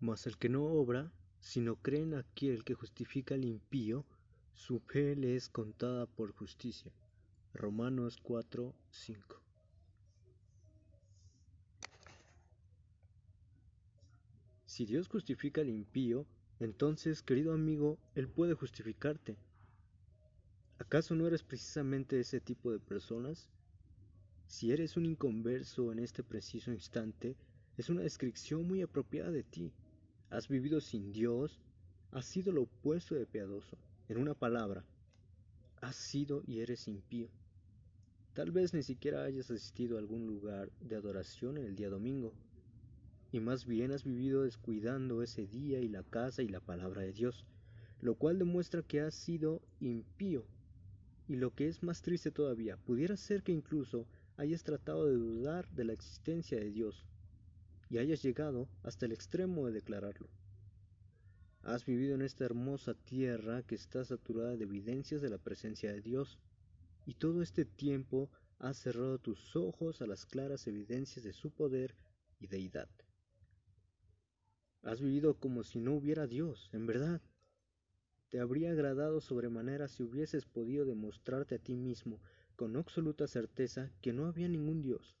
Mas el que no obra, sino cree en aquel que justifica al impío, su fe le es contada por justicia. Romanos 4, 5. Si Dios justifica al impío, entonces, querido amigo, Él puede justificarte. ¿Acaso no eres precisamente ese tipo de personas? Si eres un inconverso en este preciso instante, es una descripción muy apropiada de ti. Has vivido sin Dios, has sido lo opuesto de piadoso. En una palabra, has sido y eres impío. Tal vez ni siquiera hayas asistido a algún lugar de adoración en el día domingo, y más bien has vivido descuidando ese día y la casa y la palabra de Dios, lo cual demuestra que has sido impío. Y lo que es más triste todavía, pudiera ser que incluso hayas tratado de dudar de la existencia de Dios, y hayas llegado hasta el extremo de declararlo. Has vivido en esta hermosa tierra que está saturada de evidencias de la presencia de Dios, y todo este tiempo has cerrado tus ojos a las claras evidencias de su poder y deidad. Has vivido como si no hubiera Dios, en verdad. Te habría agradado sobremanera si hubieses podido demostrarte a ti mismo con absoluta certeza que no había ningún Dios.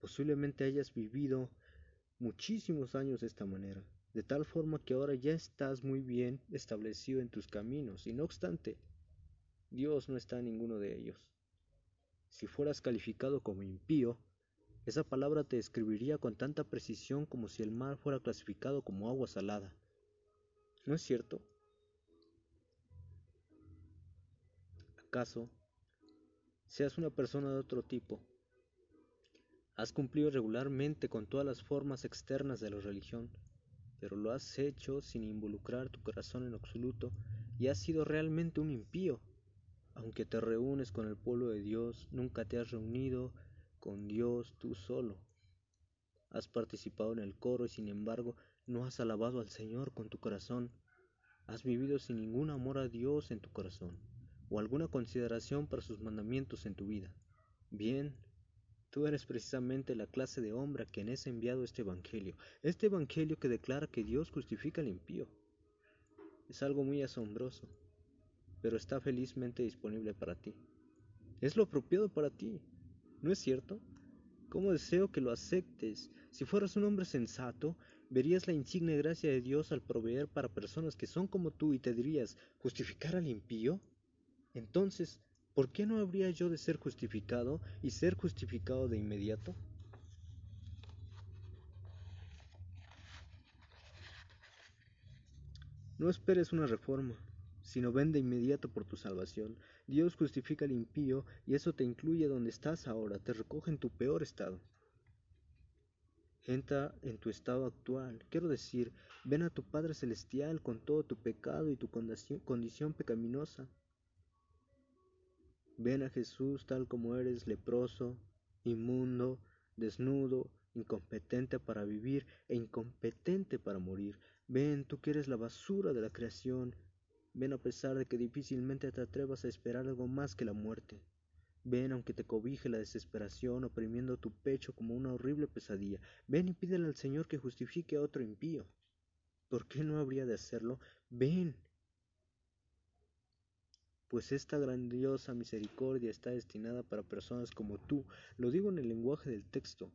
Posiblemente hayas vivido muchísimos años de esta manera, de tal forma que ahora ya estás muy bien establecido en tus caminos, y no obstante, Dios no está en ninguno de ellos. Si fueras calificado como impío, esa palabra te describiría con tanta precisión como si el mar fuera clasificado como agua salada. ¿No es cierto? ¿Acaso seas una persona de otro tipo? Has cumplido regularmente con todas las formas externas de la religión, pero lo has hecho sin involucrar tu corazón en absoluto y has sido realmente un impío. Aunque te reúnes con el pueblo de Dios, nunca te has reunido con Dios tú solo. Has participado en el coro y sin embargo no has alabado al Señor con tu corazón. Has vivido sin ningún amor a Dios en tu corazón o alguna consideración para sus mandamientos en tu vida. Bien, Tú eres precisamente la clase de hombre a quien es enviado este Evangelio, este Evangelio que declara que Dios justifica al impío. Es algo muy asombroso, pero está felizmente disponible para ti. Es lo apropiado para ti, ¿no es cierto? ¿Cómo deseo que lo aceptes? Si fueras un hombre sensato, verías la insigne gracia de Dios al proveer para personas que son como tú y te dirías, ¿justificar al impío? Entonces, ¿por qué no habría yo de ser justificado y ser justificado de inmediato? No esperes una reforma, sino ven de inmediato por tu salvación. Dios justifica al impío y eso te incluye donde estás ahora, te recoge en tu peor estado. Entra en tu estado actual, quiero decir, ven a tu Padre Celestial con todo tu pecado y tu condición pecaminosa. Ven a Jesús tal como eres, leproso, inmundo, desnudo, incompetente para vivir e incompetente para morir. Ven, tú que eres la basura de la creación. Ven a pesar de que difícilmente te atrevas a esperar algo más que la muerte. Ven aunque te cobije la desesperación oprimiendo tu pecho como una horrible pesadilla. Ven y pídele al Señor que justifique a otro impío. ¿Por qué no habría de hacerlo? Ven pues esta grandiosa misericordia está destinada para personas como tú. Lo digo en el lenguaje del texto,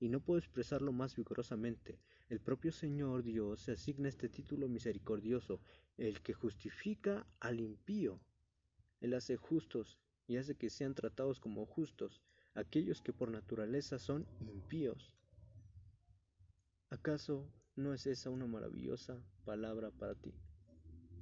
y no puedo expresarlo más vigorosamente. El propio Señor Dios se asigna este título misericordioso, el que justifica al impío. Él hace justos y hace que sean tratados como justos aquellos que por naturaleza son impíos. ¿Acaso no es esa una maravillosa palabra para ti?